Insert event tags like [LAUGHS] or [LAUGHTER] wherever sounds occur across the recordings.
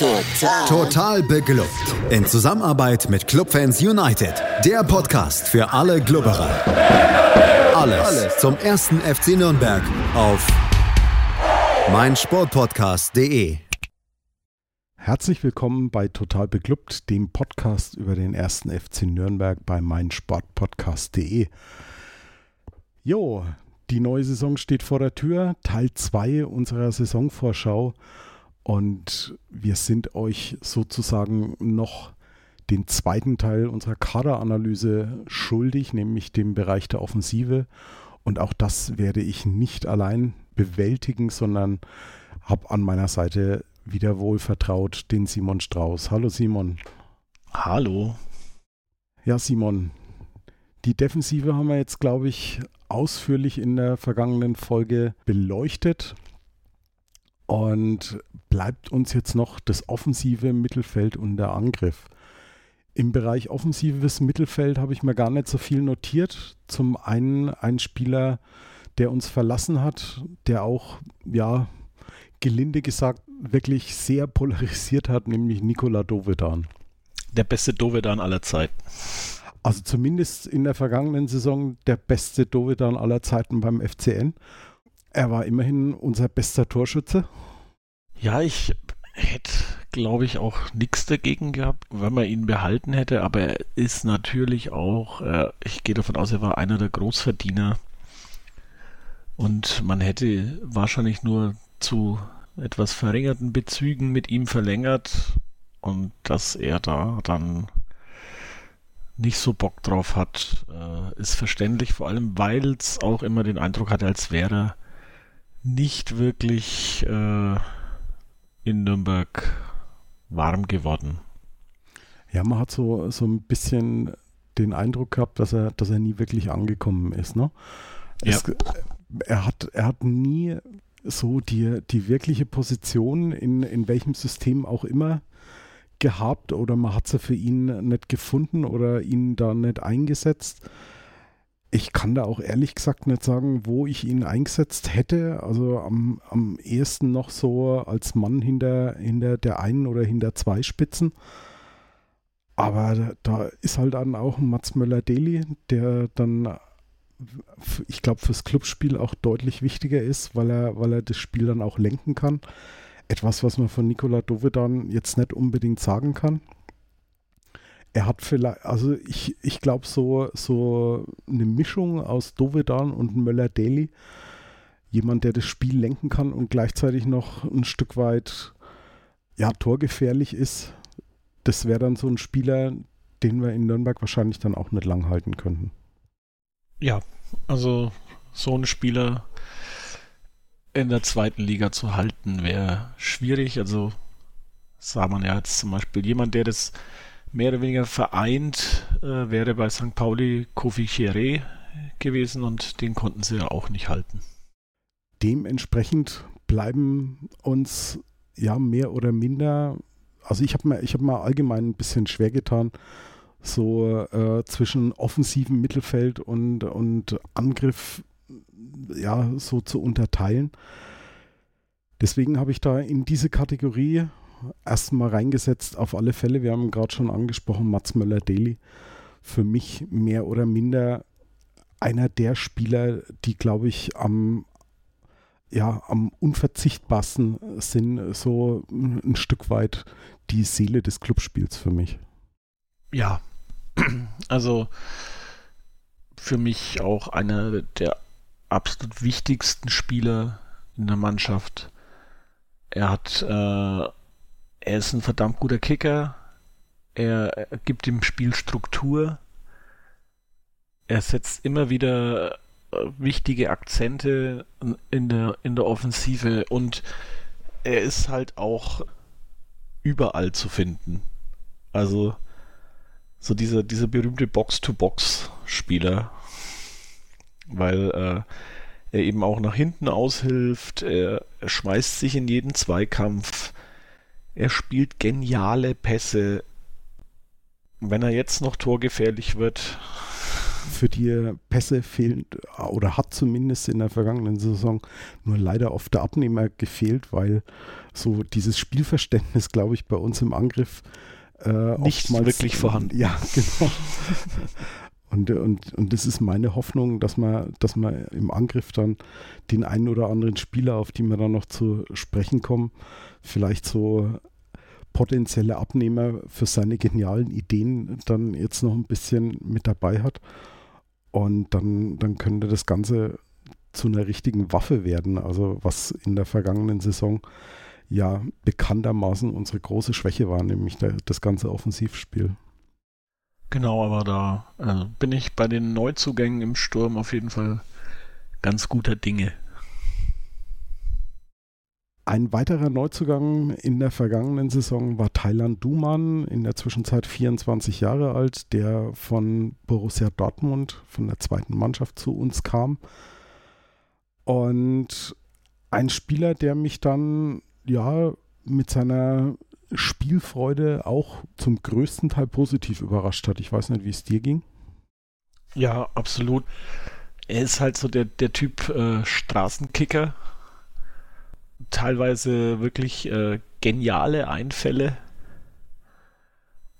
Total. Total beglückt. In Zusammenarbeit mit Clubfans United. Der Podcast für alle Glubberer. Alles, Alles zum ersten FC Nürnberg auf meinsportpodcast.de. Herzlich willkommen bei Total Beglückt, dem Podcast über den ersten FC Nürnberg bei meinsportpodcast.de. Jo, die neue Saison steht vor der Tür, Teil 2 unserer Saisonvorschau. Und wir sind euch sozusagen noch den zweiten Teil unserer Kaderanalyse schuldig, nämlich dem Bereich der Offensive. Und auch das werde ich nicht allein bewältigen, sondern habe an meiner Seite wieder wohl vertraut den Simon Strauß. Hallo Simon. Hallo. Ja, Simon, die Defensive haben wir jetzt, glaube ich, ausführlich in der vergangenen Folge beleuchtet. Und bleibt uns jetzt noch das offensive Mittelfeld und der Angriff. Im Bereich offensives Mittelfeld habe ich mir gar nicht so viel notiert. Zum einen ein Spieler, der uns verlassen hat, der auch, ja, gelinde gesagt, wirklich sehr polarisiert hat, nämlich Nikola Dovedan. Der beste Dovedan aller Zeiten. Also zumindest in der vergangenen Saison der beste Dovedan aller Zeiten beim FCN. Er war immerhin unser bester Torschütze. Ja, ich hätte, glaube ich, auch nichts dagegen gehabt, wenn man ihn behalten hätte, aber er ist natürlich auch, äh, ich gehe davon aus, er war einer der Großverdiener. Und man hätte wahrscheinlich nur zu etwas verringerten Bezügen mit ihm verlängert und dass er da dann nicht so Bock drauf hat, äh, ist verständlich, vor allem weil es auch immer den Eindruck hatte, als wäre er nicht wirklich äh, in Nürnberg warm geworden. Ja, man hat so, so ein bisschen den Eindruck gehabt, dass er, dass er nie wirklich angekommen ist. Ne? Ja. Es, er, hat, er hat nie so die, die wirkliche Position in, in welchem System auch immer gehabt oder man hat sie für ihn nicht gefunden oder ihn da nicht eingesetzt. Ich kann da auch ehrlich gesagt nicht sagen, wo ich ihn eingesetzt hätte. Also am, am ehesten noch so als Mann hinter, hinter der einen oder hinter zwei Spitzen. Aber da, ist halt dann auch Mats Möller-Deli, der dann, ich glaube, fürs Clubspiel auch deutlich wichtiger ist, weil er, weil er das Spiel dann auch lenken kann. Etwas, was man von Nikola Dovedan jetzt nicht unbedingt sagen kann er hat vielleicht, also ich, ich glaube, so, so eine Mischung aus Dovedan und Möller-Daly, jemand, der das Spiel lenken kann und gleichzeitig noch ein Stück weit ja, torgefährlich ist, das wäre dann so ein Spieler, den wir in Nürnberg wahrscheinlich dann auch nicht lang halten könnten. Ja, also so ein Spieler in der zweiten Liga zu halten wäre schwierig. Also sah man ja jetzt zum Beispiel jemand, der das mehr oder weniger vereint äh, wäre bei St. Pauli Kofi Chiré gewesen und den konnten sie ja auch nicht halten. Dementsprechend bleiben uns ja mehr oder minder, also ich habe mir, hab allgemein ein bisschen schwer getan, so äh, zwischen offensivem Mittelfeld und, und Angriff ja so zu unterteilen. Deswegen habe ich da in diese Kategorie erstmal reingesetzt, auf alle Fälle. Wir haben gerade schon angesprochen, Mats Möller-Daly. Für mich mehr oder minder einer der Spieler, die, glaube ich, am, ja, am unverzichtbarsten sind, so ein Stück weit die Seele des Clubspiels für mich. Ja, also für mich auch einer der absolut wichtigsten Spieler in der Mannschaft. Er hat äh, er ist ein verdammt guter Kicker. Er, gibt dem Spiel Struktur. Er setzt immer wieder äh, wichtige Akzente in der, in der Offensive und er ist halt auch überall zu finden. Also so dieser, dieser berühmte Box-to-Box-Spieler, weil äh, er eben auch nach hinten aushilft, er, er schmeißt sich in jeden Zweikampf, er spielt geniale Pässe. Wenn er jetzt noch torgefährlich wird, für die Pässe fehlen oder hat zumindest in der vergangenen Saison nur leider oft der Abnehmer gefehlt, weil so dieses Spielverständnis, glaube ich, bei uns im Angriff äh, nicht wirklich vorhanden. Ja, [LAUGHS] genau. Und, und, und das ist meine Hoffnung, dass man, dass man im Angriff dann den einen oder anderen Spieler, auf die wir dann noch zu sprechen kommen, vielleicht so potenzielle Abnehmer für seine genialen Ideen dann jetzt noch ein bisschen mit dabei hat. Und dann, dann könnte das Ganze zu einer richtigen Waffe werden. Also was in der vergangenen Saison ja bekanntermaßen unsere große Schwäche war, nämlich der, das ganze Offensivspiel. Genau, aber da äh, bin ich bei den Neuzugängen im Sturm auf jeden Fall ganz guter Dinge. Ein weiterer Neuzugang in der vergangenen Saison war Thailand Duman, in der Zwischenzeit 24 Jahre alt, der von Borussia Dortmund, von der zweiten Mannschaft zu uns kam. Und ein Spieler, der mich dann ja mit seiner Spielfreude auch zum größten Teil positiv überrascht hat. Ich weiß nicht, wie es dir ging. Ja, absolut. Er ist halt so der, der Typ äh, Straßenkicker. Teilweise wirklich äh, geniale Einfälle.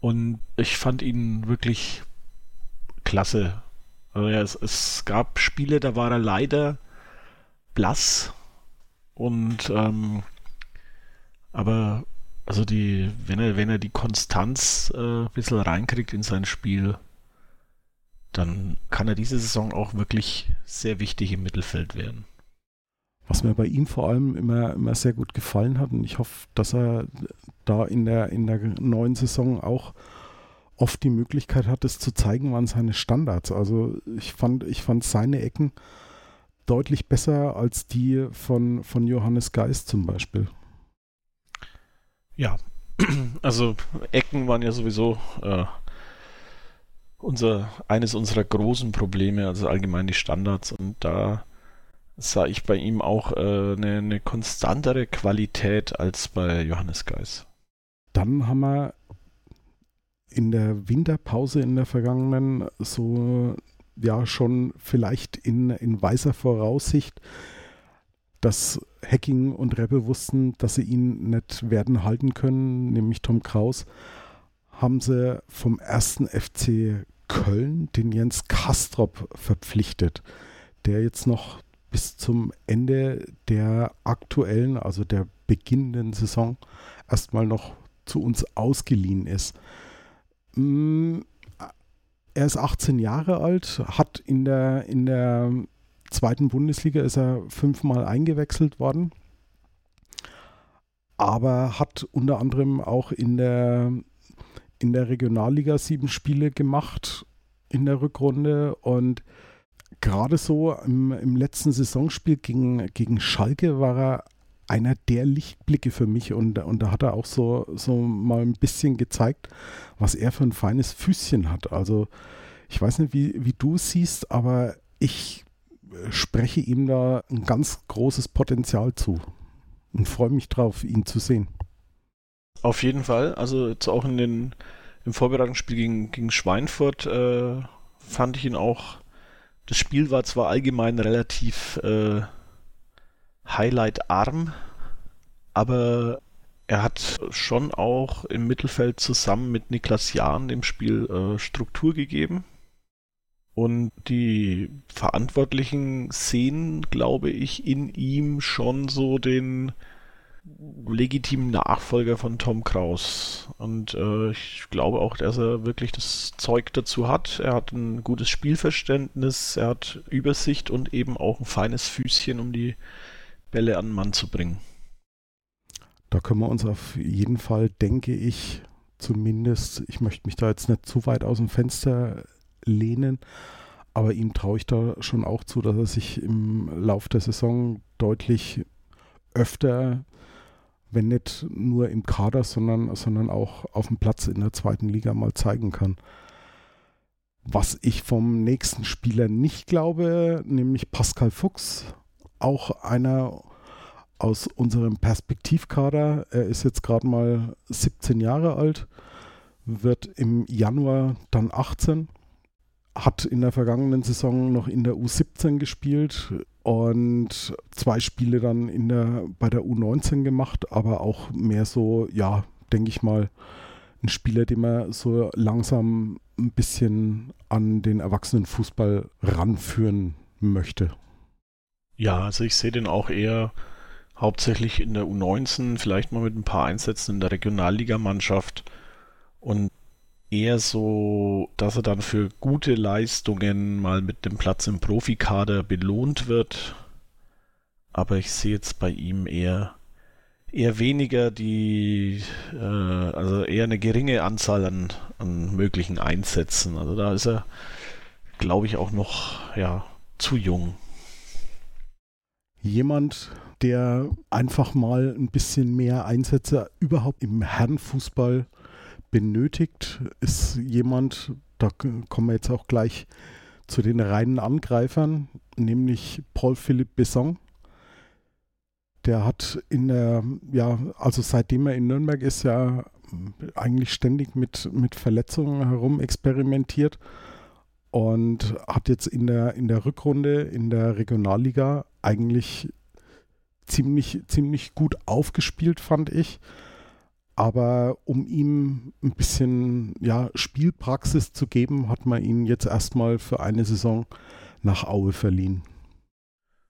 Und ich fand ihn wirklich klasse. Also ja, es, es gab Spiele, da war er leider blass. Und ähm, aber also die, wenn er, wenn er die Konstanz äh, ein bisschen reinkriegt in sein Spiel, dann kann er diese Saison auch wirklich sehr wichtig im Mittelfeld werden. Was mir bei ihm vor allem immer, immer sehr gut gefallen hat, und ich hoffe, dass er da in der, in der neuen Saison auch oft die Möglichkeit hat, es zu zeigen, waren seine Standards. Also ich fand, ich fand seine Ecken deutlich besser als die von, von Johannes Geist zum Beispiel. Ja, [CLEARS THROAT] also Ecken waren ja sowieso äh, unser, eines unserer großen Probleme, also allgemein die Standards. Und da sah ich bei ihm auch äh, eine, eine konstantere Qualität als bei Johannes Geis. Dann haben wir in der Winterpause in der vergangenen so ja schon vielleicht in, in weiser Voraussicht dass Hacking und Rebbe wussten, dass sie ihn nicht werden halten können, nämlich Tom Kraus, haben sie vom ersten FC Köln den Jens Kastrop verpflichtet, der jetzt noch bis zum Ende der aktuellen, also der beginnenden Saison, erstmal noch zu uns ausgeliehen ist. Mm, er ist 18 Jahre alt, hat in der, in der zweiten Bundesliga ist er fünfmal eingewechselt worden, aber hat unter anderem auch in der, in der Regionalliga sieben Spiele gemacht in der Rückrunde. Und gerade so im, im letzten Saisonspiel gegen, gegen Schalke war er einer der Lichtblicke für mich. Und, und da hat er auch so, so mal ein bisschen gezeigt, was er für ein feines Füßchen hat. Also ich weiß nicht, wie, wie du siehst, aber ich spreche ihm da ein ganz großes Potenzial zu und freue mich drauf, ihn zu sehen. Auf jeden Fall. Also jetzt auch in den, im Vorbereitungsspiel gegen, gegen Schweinfurt äh, fand ich ihn auch. Das Spiel war zwar allgemein relativ äh, highlight-arm, aber er hat schon auch im Mittelfeld zusammen mit Niklas Jahn dem Spiel äh, Struktur gegeben. Und die Verantwortlichen sehen, glaube ich, in ihm schon so den legitimen Nachfolger von Tom Kraus. Und äh, ich glaube auch, dass er wirklich das Zeug dazu hat. Er hat ein gutes Spielverständnis, er hat Übersicht und eben auch ein feines Füßchen, um die Bälle an den Mann zu bringen. Da können wir uns auf jeden Fall, denke ich, zumindest, ich möchte mich da jetzt nicht zu weit aus dem Fenster lehnen. Aber ihm traue ich da schon auch zu, dass er sich im Lauf der Saison deutlich öfter, wenn nicht nur im Kader, sondern, sondern auch auf dem Platz in der zweiten Liga mal zeigen kann. Was ich vom nächsten Spieler nicht glaube, nämlich Pascal Fuchs, auch einer aus unserem Perspektivkader. Er ist jetzt gerade mal 17 Jahre alt, wird im Januar dann 18 hat in der vergangenen Saison noch in der U17 gespielt und zwei Spiele dann in der, bei der U19 gemacht, aber auch mehr so, ja, denke ich mal, ein Spieler, den man so langsam ein bisschen an den Erwachsenenfußball ranführen möchte. Ja, also ich sehe den auch eher hauptsächlich in der U19, vielleicht mal mit ein paar Einsätzen in der Regionalligamannschaft und eher so, dass er dann für gute Leistungen mal mit dem Platz im Profikader belohnt wird. Aber ich sehe jetzt bei ihm eher eher weniger die, äh, also eher eine geringe Anzahl an, an möglichen Einsätzen. Also da ist er, glaube ich, auch noch ja zu jung. Jemand, der einfach mal ein bisschen mehr Einsätze überhaupt im Herrenfußball benötigt, ist jemand, da kommen wir jetzt auch gleich zu den reinen Angreifern, nämlich Paul Philippe Besson. Der hat in der, ja, also seitdem er in Nürnberg ist, ja eigentlich ständig mit, mit Verletzungen herum experimentiert und hat jetzt in der, in der Rückrunde in der Regionalliga eigentlich ziemlich, ziemlich gut aufgespielt, fand ich. Aber um ihm ein bisschen ja, Spielpraxis zu geben, hat man ihn jetzt erstmal für eine Saison nach Aue verliehen.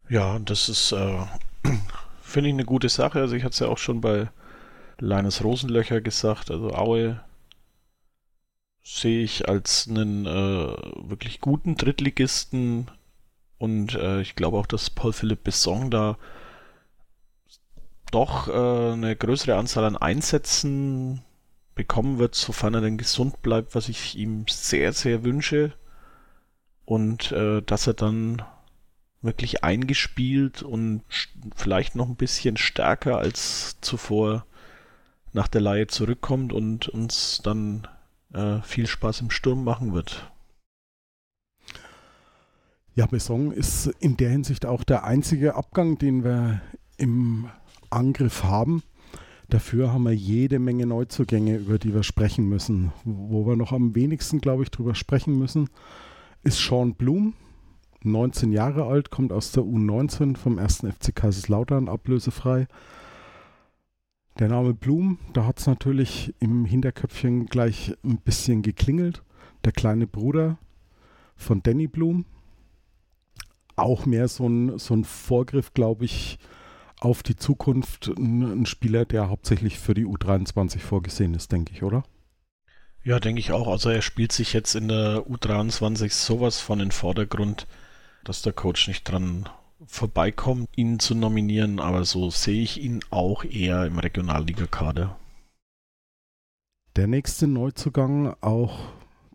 Ja, das ist, äh, [CLEARS THROAT] finde ich, eine gute Sache. Also ich hatte es ja auch schon bei Leines Rosenlöcher gesagt. Also Aue sehe ich als einen äh, wirklich guten Drittligisten und äh, ich glaube auch, dass Paul Philipp Besson da doch äh, eine größere Anzahl an Einsätzen bekommen wird, sofern er denn gesund bleibt, was ich ihm sehr, sehr wünsche. Und äh, dass er dann wirklich eingespielt und vielleicht noch ein bisschen stärker als zuvor nach der Laie zurückkommt und uns dann äh, viel Spaß im Sturm machen wird. Ja, Besson ist in der Hinsicht auch der einzige Abgang, den wir im Angriff haben. Dafür haben wir jede Menge Neuzugänge, über die wir sprechen müssen. Wo wir noch am wenigsten, glaube ich, drüber sprechen müssen, ist Sean Blum. 19 Jahre alt, kommt aus der U19 vom 1. FC Kaiserslautern, ablösefrei. Der Name Blum, da hat es natürlich im Hinterköpfchen gleich ein bisschen geklingelt. Der kleine Bruder von Danny Blum. Auch mehr so ein, so ein Vorgriff, glaube ich, auf die Zukunft ein, ein, Spieler, der hauptsächlich für die U23 vorgesehen ist, denke ich, oder? Ja, denke ich auch. Also er spielt sich jetzt in der U23 sowas von in Vordergrund, dass der Coach nicht dran vorbeikommt, ihn zu nominieren, aber so sehe ich ihn auch eher im Regionalligakader. Der nächste Neuzugang, auch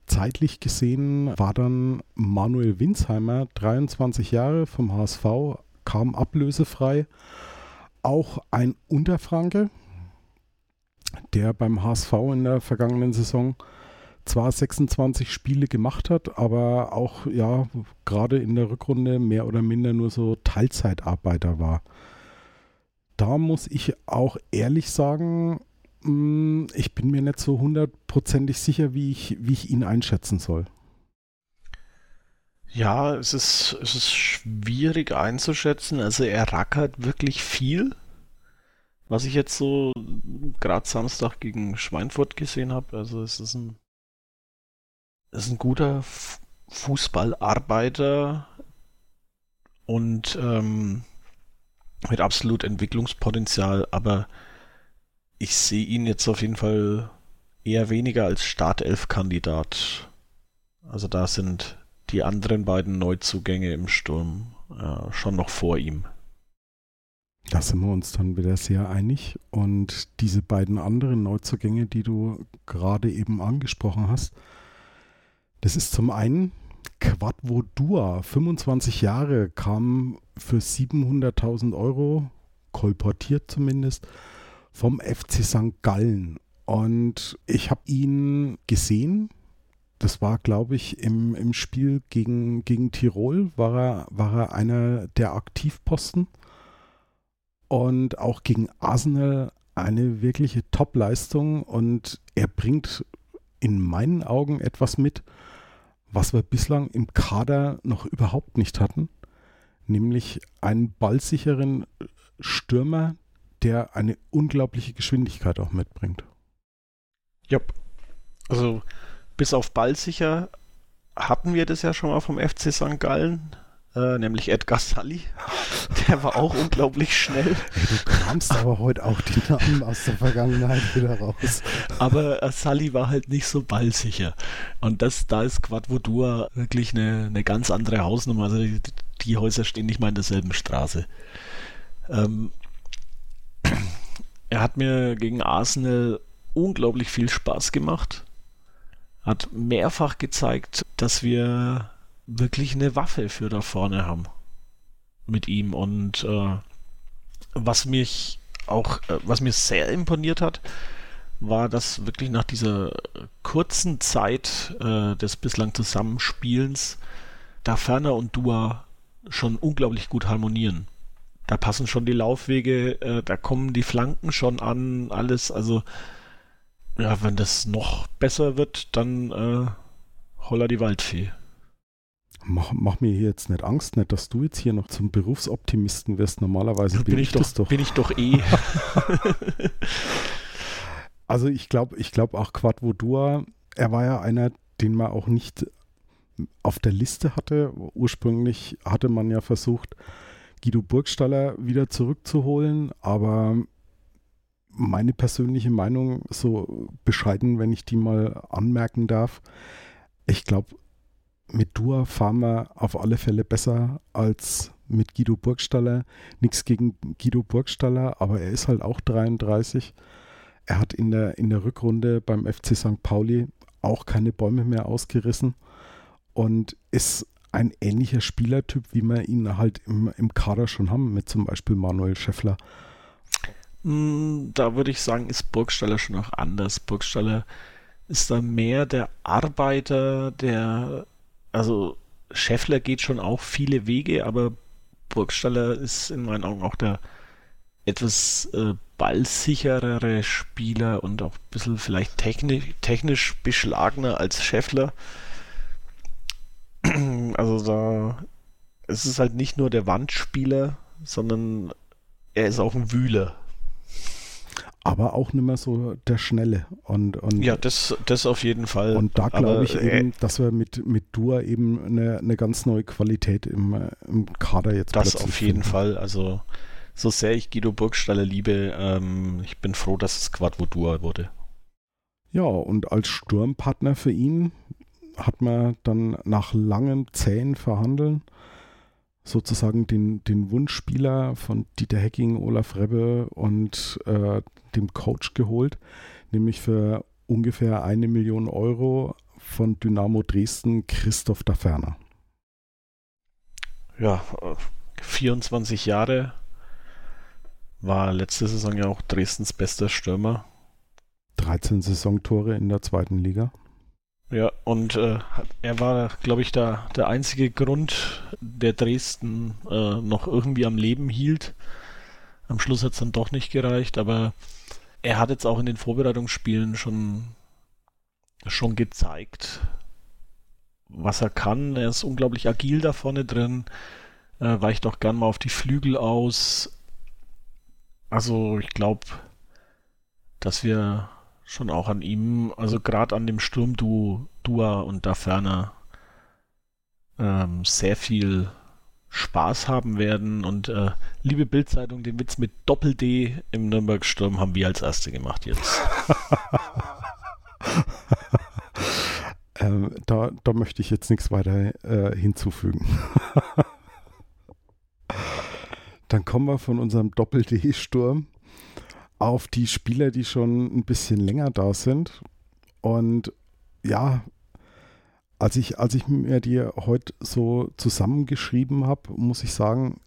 zeitlich gesehen, war dann Manuel Winsheimer, 23 Jahre vom HSV, kam ablösefrei auch ein Unterfranke, der beim HSV in der vergangenen Saison zwar 26 Spiele gemacht hat, aber auch ja gerade in der Rückrunde mehr oder minder nur so Teilzeitarbeiter war. Da muss ich auch ehrlich sagen, mm, ich bin mir nicht so hundertprozentig sicher, wie ich, wie ich ihn einschätzen soll. Ja, es ist, es ist schwierig einzuschätzen. Also er rackert wirklich viel. Was ich jetzt so gerade Samstag gegen Schweinfurt gesehen habe. Also es ist ein, es ist ein guter Fußballarbeiter und ähm, mit absolut Entwicklungspotenzial, aber ich sehe ihn jetzt auf jeden Fall eher weniger als Startelf-Kandidat. Also da sind die anderen beiden Neuzugänge im Sturm äh, schon noch vor ihm. Da sind wir uns dann wieder sehr einig. Und diese beiden anderen Neuzugänge, die du gerade eben angesprochen hast, das ist zum einen Quadvo Dua, 25 Jahre, kam für 700.000 Euro, kolportiert zumindest, vom FC St. Gallen. Und ich habe ihn gesehen das war, glaube ich, im, im Spiel gegen, gegen Tirol, war er, war er einer der Aktivposten. Und auch gegen Arsenal eine wirkliche Top-Leistung. Und er bringt in meinen Augen etwas mit, was wir bislang im Kader noch überhaupt nicht hatten, nämlich einen ballsicheren Stürmer, der eine unglaubliche Geschwindigkeit auch mitbringt. Ja, also bis auf ballsicher hatten wir das ja schon mal vom FC St. Gallen äh, nämlich Edgar Sully. [LAUGHS] Der war auch unglaublich schnell. Du kramst aber heute auch die Namen aus der Vergangenheit wieder raus. Aber äh, Sully war halt nicht so ballsicher. Und das, da ist Quadvodua wirklich eine, eine ganz andere Hausnummer. Also die, die, Häuser stehen nicht mal in derselben Straße. Ähm, [CLEARS THROAT] er hat mir gegen Arsenal unglaublich viel Spaß gemacht. Hat mehrfach gezeigt, dass wir wirklich eine Waffe für da vorne haben mit ihm. Und äh, was mich auch, äh, was mir sehr imponiert hat, war, dass wirklich nach dieser kurzen Zeit äh, des bislang Zusammenspielens da Ferner und Dua schon unglaublich gut harmonieren. Da passen schon die Laufwege, äh, da kommen die Flanken schon an, alles. Also, ja, wenn das noch besser wird, dann äh, holla die Waldfee. Mach, mach, mir hier jetzt nicht Angst, nicht, dass du jetzt hier noch zum Berufsoptimisten wirst. Normalerweise bin, bin ich, doch, doch. Bin ich doch eh. [LAUGHS] [LAUGHS] also ich glaube, ich glaube auch Quadvodua, er war ja einer, den man auch nicht auf der Liste hatte. Ursprünglich hatte man ja versucht, Guido Burgstaller wieder zurückzuholen, aber meine persönliche Meinung, so bescheiden, wenn ich die mal anmerken darf, ich glaube, mit Dua fahren wir auf alle Fälle besser als mit Guido Burgstaller. Nichts gegen Guido Burgstaller, aber er ist halt auch 33. Er hat in der, in der Rückrunde beim FC St. Pauli auch keine Bäume mehr ausgerissen und ist ein ähnlicher Spielertyp, wie wir ihn halt im, im Kader schon haben, mit zum Beispiel Manuel Scheffler. Hm, da würde ich sagen, ist Burgstaller schon auch anders. Burgstaller ist da mehr der Arbeiter, der also Scheffler geht schon auch viele Wege, aber Burgstaller ist in meinen Augen auch der etwas äh, ballsicherere Spieler und auch ein bisschen vielleicht technisch, technisch beschlagener als Scheffler. [CLEARS THROAT] Also da es ist halt nicht nur der Wandspieler, sondern er ist auch ein Wühler aber auch nicht mehr so der Schnelle. Und, und ja, das, das auf jeden Fall. Und da glaube ich äh, eben, dass wir mit, mit Dua eben eine, eine ganz neue Qualität im, im Kader jetzt Das auf jeden finden. Fall. Also so sehr ich Guido Burgstaller liebe, ähm, ich bin froh, dass es Quadvo Dua wurde. Ja, und als Sturmpartner für ihn hat man dann nach langen, zähen Verhandeln sozusagen den, den Wunschspieler von Dieter Hecking, Olaf Rebbe und äh, dem Coach geholt, nämlich für ungefähr eine Million Euro von Dynamo Dresden Christoph Daferner. Ja, 24 Jahre war letzte Saison ja auch Dresdens bester Stürmer. 13 Saisontore in der zweiten Liga. Ja, und äh, er war, glaube ich, da der einzige Grund, der Dresden äh, noch irgendwie am Leben hielt. Am Schluss hat es dann doch nicht gereicht, aber er hat jetzt auch in den Vorbereitungsspielen schon, schon gezeigt, was er kann. Er ist unglaublich agil da vorne drin, äh, weicht auch gern mal auf die Flügel aus. Also ich glaube, dass wir schon auch an ihm, also gerade an dem Sturm du, Dua und da ferner ähm, sehr viel Spaß haben werden. Und äh, liebe Bildzeitung, den Witz mit Doppel-D im Nürnberg-Sturm haben wir als Erste gemacht jetzt. [LAUGHS] ähm, da, da möchte ich jetzt nichts weiter äh, hinzufügen. [LAUGHS] Dann kommen wir von unserem Doppel-D-Sturm auf die Spieler, die schon ein bisschen länger da sind. Und ja, als ich, als ich mir die heute so zusammengeschrieben habe, muss ich sagen,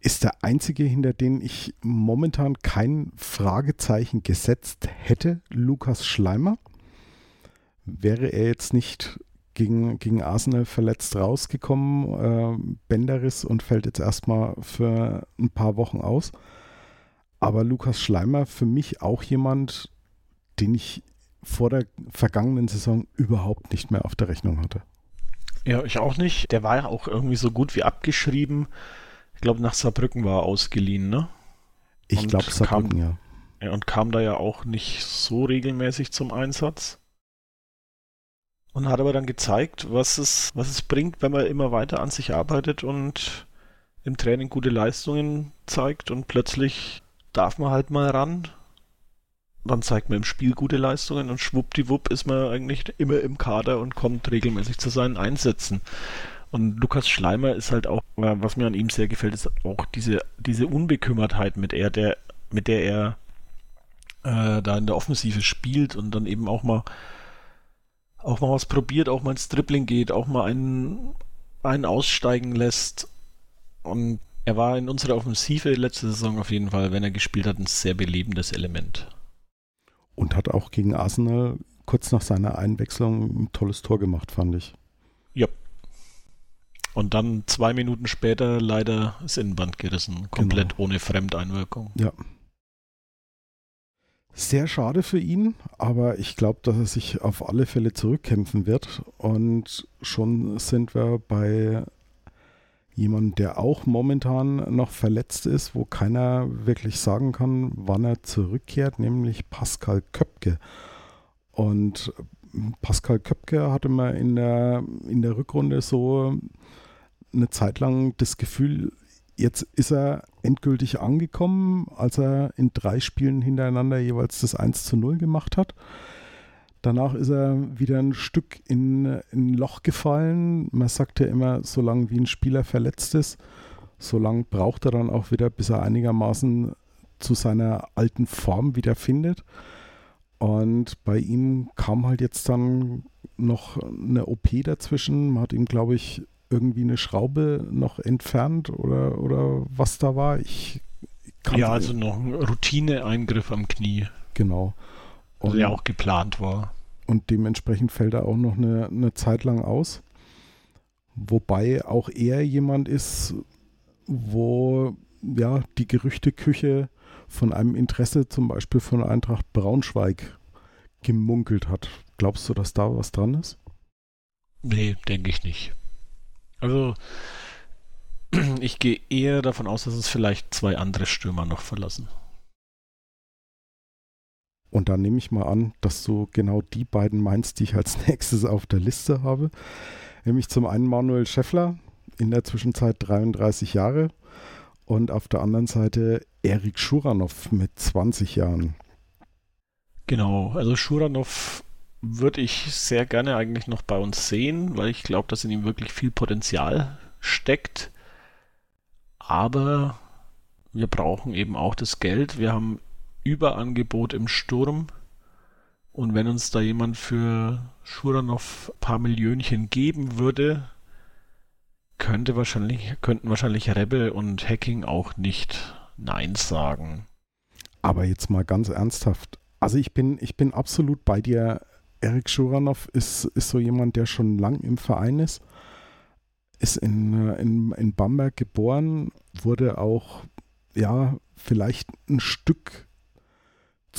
ist der einzige, hinter den ich momentan kein Fragezeichen gesetzt hätte, Lukas Schleimer. Wäre er jetzt nicht gegen, gegen Arsenal verletzt rausgekommen, äh, Bänderriss und fällt jetzt erstmal für ein paar Wochen aus. Aber Lukas Schleimer für mich auch jemand, den ich vor der vergangenen Saison überhaupt nicht mehr auf der Rechnung hatte. Ja, ich auch nicht. Der war ja auch irgendwie so gut wie abgeschrieben. Ich glaube, nach Saarbrücken war er ausgeliehen, ne? Ich glaube, Saarbrücken, kam, ja. Und kam da ja auch nicht so regelmäßig zum Einsatz. Und hat aber dann gezeigt, was es, was es bringt, wenn man immer weiter an sich arbeitet und im Training gute Leistungen zeigt und plötzlich darf man halt mal ran. Dann zeigt man im Spiel gute Leistungen und schwuppdiwupp ist man eigentlich immer im Kader und kommt regelmäßig zu seinen Einsätzen. Und Lukas Schleimer ist halt auch, was mir an ihm sehr gefällt, ist auch diese, diese Unbekümmertheit, mit er, der, mit der er äh, da in der Offensive spielt und dann eben auch mal auch mal was probiert, auch mal ins Dribbling geht, auch mal einen, einen aussteigen lässt. Und er war in unserer Offensive letzte Saison auf jeden Fall, wenn er gespielt hat, ein sehr belebendes Element. Und hat auch gegen Arsenal kurz nach seiner Einwechslung ein tolles Tor gemacht, fand ich. Ja. Und dann zwei Minuten später leider das Innenband gerissen, komplett genau. ohne Fremdeinwirkung. Ja. Sehr schade für ihn, aber ich glaube, dass er sich auf alle Fälle zurückkämpfen wird. Und schon sind wir bei jemandem, der auch momentan noch verletzt ist, wo keiner wirklich sagen kann, wann er zurückkehrt, nämlich Pascal Köpke. Und Pascal Köpke hatte man in der, in der Rückrunde so eine Zeit lang das Gefühl, Jetzt ist er endgültig angekommen, als er in drei Spielen hintereinander jeweils das 1 zu 0 gemacht hat. Danach ist er wieder ein Stück in, in ein Loch gefallen. Man sagt ja immer, solange wie ein Spieler verletzt ist, solange braucht er dann auch wieder, bis er einigermaßen zu seiner alten Form wieder findet. Und bei ihm kam halt jetzt dann noch eine OP dazwischen. Man hat ihm, glaube ich, irgendwie eine Schraube noch entfernt oder, oder was da war. Ich ja, also noch ein Routineeingriff am Knie. Genau. Und, der auch geplant war. Und dementsprechend fällt er auch noch eine, eine Zeit lang aus. Wobei auch er jemand ist, wo ja die Gerüchteküche von einem Interesse zum Beispiel von Eintracht Braunschweig gemunkelt hat. Glaubst du, dass da was dran ist? Nee, denke ich nicht. Also, [CLEARS THROAT] ich gehe eher davon aus, dass es vielleicht zwei andere Stürmer noch verlassen. Und dann nehme ich mal an, dass du genau die beiden meinst, die ich als [LAUGHS] nächstes auf der Liste habe. Nämlich zum einen Manuel Scheffler, in der Zwischenzeit 33 Jahre. Und auf der anderen Seite Erik Schuranov mit 20 Jahren. Genau, also Schuranov würde ich sehr gerne eigentlich noch bei uns sehen, weil ich glaube, dass in ihm wirklich viel Potenzial steckt. Aber wir brauchen eben auch das Geld. Wir haben Überangebot im Sturm. Und wenn uns da jemand für Schuranov ein paar Millionchen geben würde, könnte wahrscheinlich, könnten wahrscheinlich Rebel und Hacking auch nicht Nein sagen. Aber jetzt mal ganz ernsthaft. Also ich bin, ich bin absolut bei dir. Erik Schuranov ist, ist so jemand, der schon lang im Verein ist. Ist in, in, in Bamberg geboren, wurde auch, ja, vielleicht ein Stück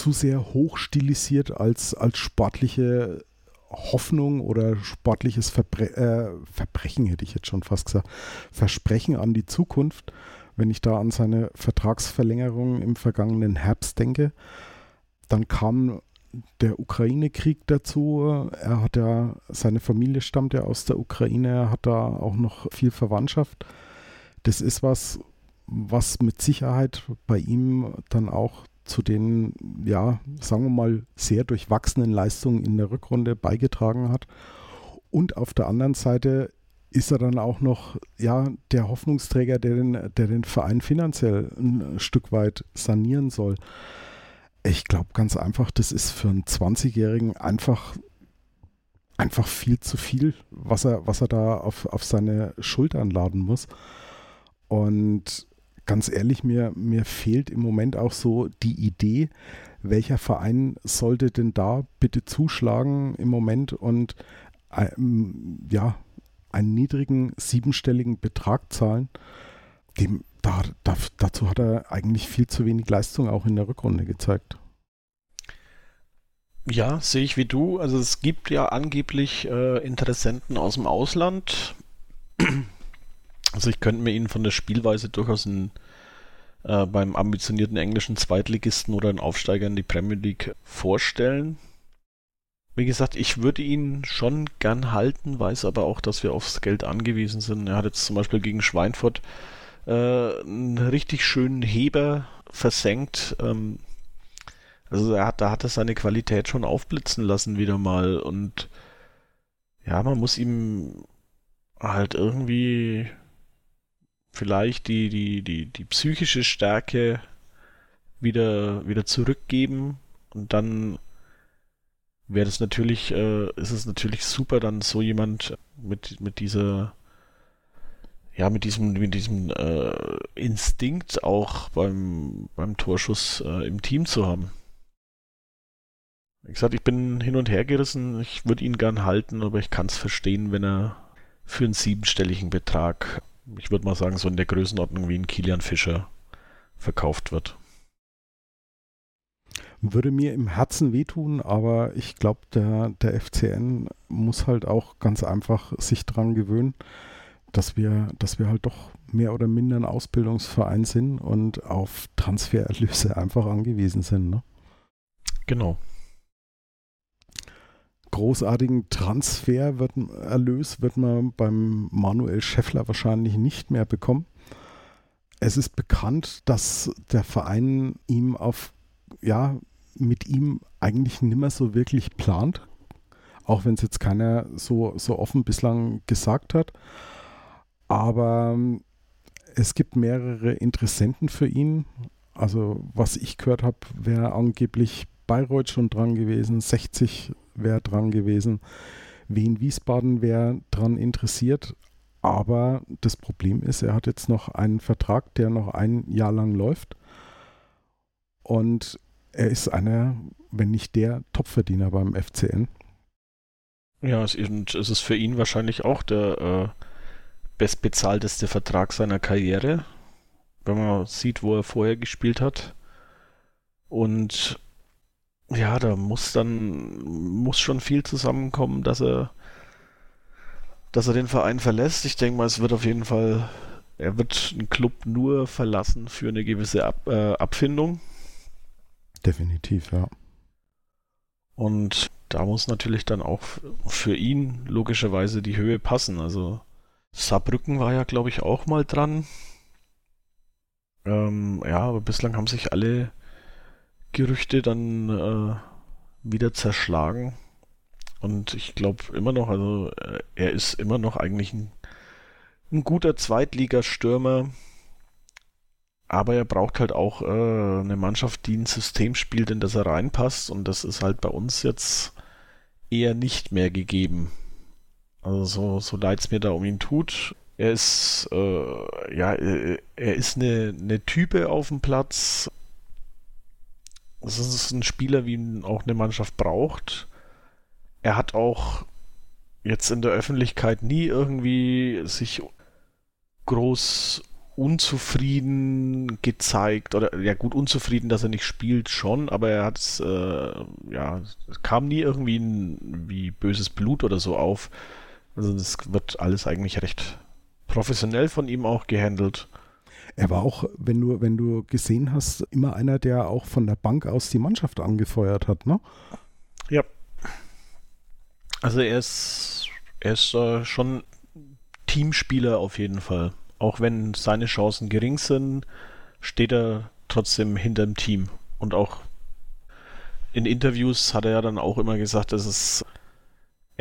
zu sehr hochstilisiert als, als sportliche Hoffnung oder sportliches Verbre äh, Verbrechen, hätte ich jetzt schon fast gesagt, Versprechen an die Zukunft, wenn ich da an seine Vertragsverlängerung im vergangenen Herbst denke. Dann kam der Ukraine-Krieg dazu. Er hat ja, seine Familie stammt ja aus der Ukraine, er hat da auch noch viel Verwandtschaft. Das ist was, was mit Sicherheit bei ihm dann auch zu den, ja, sagen wir mal, sehr durchwachsenen Leistungen in der Rückrunde beigetragen hat. Und auf der anderen Seite ist er dann auch noch, ja, der Hoffnungsträger, der den, der den Verein finanziell ein Stück weit sanieren soll. Ich glaube ganz einfach, das ist für einen 20-Jährigen einfach, einfach viel zu viel, was er, was er da auf, auf seine Schultern laden muss. Und ganz ehrlich, mir, mir fehlt im Moment auch so die Idee, welcher Verein sollte denn da bitte zuschlagen im Moment und ähm, ja, einen niedrigen siebenstelligen Betrag zahlen. Dem, da, da, dazu hat er eigentlich viel zu wenig Leistung auch in der Rückrunde gezeigt. Ja, sehe ich wie du. Also es gibt ja angeblich äh, Interessenten aus dem Ausland. Also ich könnte mir ihn von der Spielweise durchaus ein, äh, beim ambitionierten englischen Zweitligisten oder einen Aufsteiger in die Premier League vorstellen. Wie gesagt, ich würde ihn schon gern halten, weiß aber auch, dass wir aufs Geld angewiesen sind. Er hat jetzt zum Beispiel gegen Schweinfurt äh, einen richtig schönen Heber versenkt. Ähm, also er hat, da hat er seine Qualität schon aufblitzen lassen wieder mal und ja, man muss ihm halt irgendwie vielleicht die, die, die, die psychische Stärke wieder, wieder zurückgeben und dann wäre das natürlich, äh, ist es natürlich super, dann so jemand mit, mit dieser, ja, mit diesem, mit diesem äh, Instinkt auch beim, beim Torschuss äh, im Team zu haben. Wie gesagt, ich bin hin und her gerissen. Ich würde ihn gern halten, aber ich kann es verstehen, wenn er für einen siebenstelligen Betrag, ich würde mal sagen, so in der Größenordnung wie ein Kilian Fischer verkauft wird. Würde mir im Herzen wehtun, aber ich glaube, der, der FCN muss halt auch ganz einfach sich daran gewöhnen, dass wir, dass wir halt doch mehr oder minder ein Ausbildungsverein sind und auf Transfererlöse [LAUGHS] einfach angewiesen sind. Ne? Genau großartigen Transfererlös wird man beim Manuel Scheffler wahrscheinlich nicht mehr bekommen. Es ist bekannt, dass der Verein ihm auf, ja, mit ihm eigentlich nimmer so wirklich plant. Auch wenn es jetzt keiner so, so offen bislang gesagt hat. Aber ähm, es gibt mehrere Interessenten für ihn. Also, was ich gehört habe, wäre angeblich Bayreuth schon dran gewesen, 60 wäre dran gewesen. Wien Wiesbaden wäre dran interessiert. Aber das Problem ist, er hat jetzt noch einen Vertrag, der noch ein Jahr lang läuft. Und er ist einer, wenn nicht der Topverdiener beim FCN. Ja, es ist für ihn wahrscheinlich auch der äh, bestbezahlteste Vertrag seiner Karriere, wenn man sieht, wo er vorher gespielt hat. Und ja, da muss dann, muss schon viel zusammenkommen, dass er, dass er den Verein verlässt. Ich denke mal, es wird auf jeden Fall, er wird einen Club nur verlassen für eine gewisse Ab, äh, Abfindung. Definitiv, ja. Und da muss natürlich dann auch für ihn logischerweise die Höhe passen. Also Saarbrücken war ja, glaube ich, auch mal dran. Ähm, ja, aber bislang haben sich alle Gerüchte dann äh, wieder zerschlagen. Und ich glaube immer noch, also äh, er ist immer noch eigentlich ein, ein guter Zweitligastürmer. Aber er braucht halt auch äh, eine Mannschaft, die ein System spielt, in das er reinpasst. Und das ist halt bei uns jetzt eher nicht mehr gegeben. Also so, so leid es mir da um ihn tut. Er ist, äh, ja, er, er ist eine, eine Type auf dem Platz, das ist ein Spieler, wie auch eine Mannschaft braucht. Er hat auch jetzt in der Öffentlichkeit nie irgendwie sich groß unzufrieden gezeigt oder ja gut unzufrieden, dass er nicht spielt schon, aber er hat es äh, ja es kam nie irgendwie ein, wie böses Blut oder so auf. Also das wird alles eigentlich recht professionell von ihm auch gehandelt. Er war auch, wenn du, wenn du gesehen hast, immer einer, der auch von der Bank aus die Mannschaft angefeuert hat, ne? Ja. Also er ist, er ist äh, schon Teamspieler auf jeden Fall. Auch wenn seine Chancen gering sind, steht er trotzdem hinter dem Team. Und auch in Interviews hat er ja dann auch immer gesagt, dass es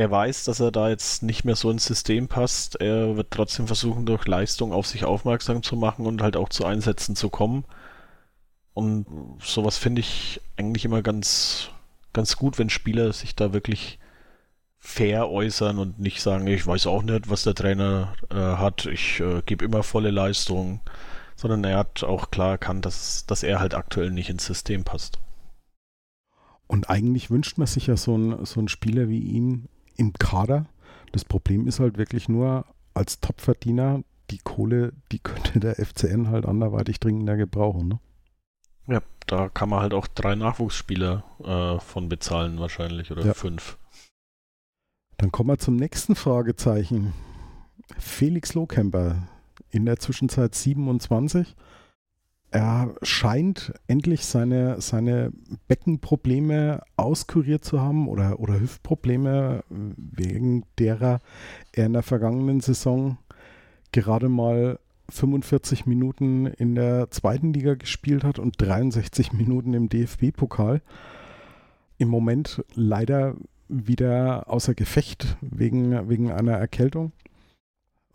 er weiß, dass er da jetzt nicht mehr so ins System passt. Er wird trotzdem versuchen, durch Leistung auf sich aufmerksam zu machen und halt auch zu Einsätzen zu kommen. Und sowas finde ich eigentlich immer ganz, ganz gut, wenn Spieler sich da wirklich fair äußern und nicht sagen, ich weiß auch nicht, was der Trainer äh, hat, ich äh, gebe immer volle Leistung, sondern er hat auch klar erkannt, dass, dass er halt aktuell nicht ins System passt. Und eigentlich wünscht man sich ja so einen so Spieler wie ihn im Kader. Das Problem ist halt wirklich nur, als Topverdiener, die Kohle, die könnte der FCN halt anderweitig dringender gebrauchen. Ne? Ja, da kann man halt auch drei Nachwuchsspieler äh, von bezahlen wahrscheinlich oder ja. fünf. Dann kommen wir zum nächsten Fragezeichen. Felix Lohkemper, in der Zwischenzeit 27. Er scheint endlich seine, seine Beckenprobleme auskuriert zu haben oder, oder Hüftprobleme, wegen derer er in der vergangenen Saison gerade mal 45 Minuten in der zweiten Liga gespielt hat und 63 Minuten im DFB-Pokal. Im Moment leider wieder außer Gefecht wegen, wegen einer Erkältung.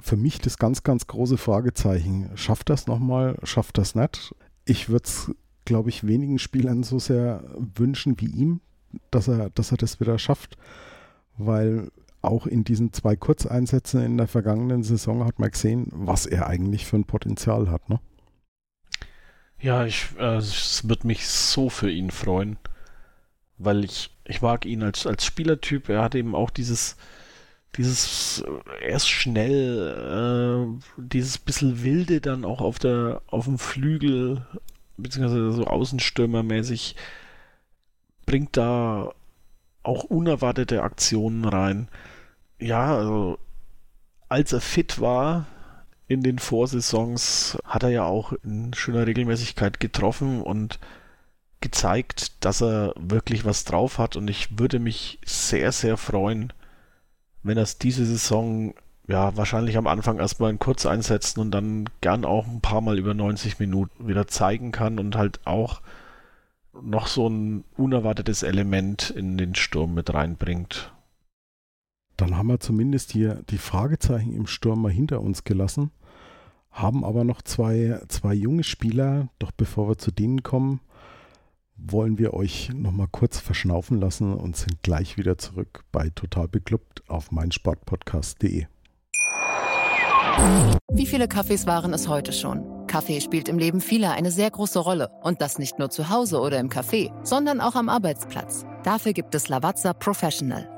Für mich das ganz, ganz große Fragezeichen. Schafft das nochmal? Schafft das nicht? Ich würde es, glaube ich, wenigen Spielern so sehr wünschen wie ihm, dass er, dass er das wieder schafft, weil auch in diesen zwei Kurzeinsätzen in der vergangenen Saison hat man gesehen, was er eigentlich für ein Potenzial hat. Ne? Ja, ich, äh, es wird mich so für ihn freuen, weil ich, ich mag ihn als, als Spielertyp. Er hat eben auch dieses, dieses, er ist schnell, äh, dieses bisschen wilde dann auch auf der, auf dem Flügel, beziehungsweise so außenstürmermäßig, bringt da auch unerwartete Aktionen rein ja, also als er fit war in den Vorsaisons, hat er ja auch in schöner Regelmäßigkeit getroffen und gezeigt, dass er wirklich was drauf hat. Und ich würde mich sehr, sehr freuen, wenn er es diese Saison ja wahrscheinlich am Anfang erstmal in kurz einsetzen und dann gern auch ein paar Mal über 90 Minuten wieder zeigen kann und halt auch noch so ein unerwartetes Element in den Sturm mit reinbringt. Dann haben wir zumindest hier die Fragezeichen im Sturm mal hinter uns gelassen, haben aber noch zwei, zwei junge Spieler. Doch bevor wir zu denen kommen, wollen wir euch nochmal kurz verschnaufen lassen und sind gleich wieder zurück bei Total Beklubbt auf meinsportpodcast.de. Wie viele Kaffees waren es heute schon? Kaffee spielt im Leben vieler eine sehr große Rolle. Und das nicht nur zu Hause oder im Café, sondern auch am Arbeitsplatz. Dafür gibt es Lavazza Professional.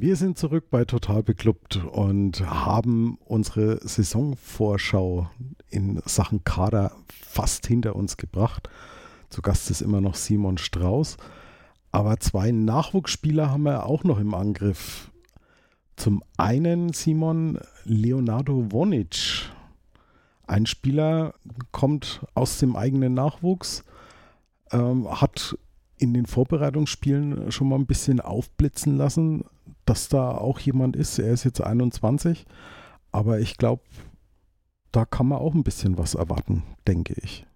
Wir sind zurück bei Total Beklubbt und haben unsere Saisonvorschau in Sachen Kader fast hinter uns gebracht. Zu Gast ist immer noch Simon Strauß. Aber zwei Nachwuchsspieler haben wir auch noch im Angriff. Zum einen Simon Leonardo Vonic. Ein Spieler kommt aus dem eigenen Nachwuchs, ähm, hat in den Vorbereitungsspielen schon mal ein bisschen aufblitzen lassen, dass da auch jemand ist. Er ist jetzt 21, aber ich glaube, da kann man auch ein bisschen was erwarten, denke ich.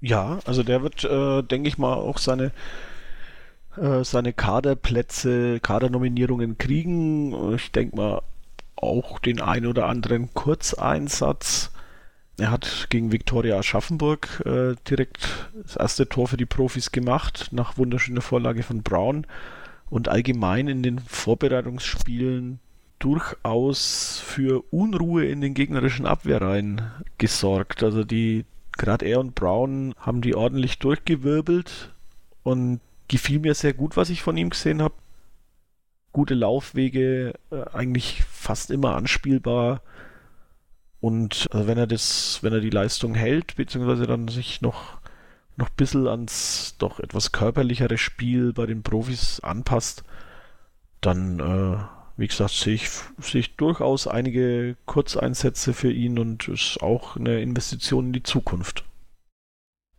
Ja, also der wird, äh, denke ich mal, auch seine äh, seine Kaderplätze, Kadernominierungen kriegen. Ich denke mal auch den ein oder anderen Kurzeinsatz. Er hat gegen Viktoria Aschaffenburg äh, direkt das erste Tor für die Profis gemacht, nach wunderschöner Vorlage von Braun und allgemein in den Vorbereitungsspielen durchaus für Unruhe in den gegnerischen Abwehrreihen gesorgt. Also die gerade er und Brown haben die ordentlich durchgewirbelt und gefiel mir sehr gut, was ich von ihm gesehen habe. Gute Laufwege, äh, eigentlich fast immer anspielbar. Und also wenn er das, wenn er die Leistung hält, beziehungsweise dann sich noch noch ein bisschen ans doch etwas körperlichere Spiel bei den Profis anpasst, dann, äh, wie gesagt, sehe ich, sehe ich durchaus einige Kurzeinsätze für ihn und ist auch eine Investition in die Zukunft.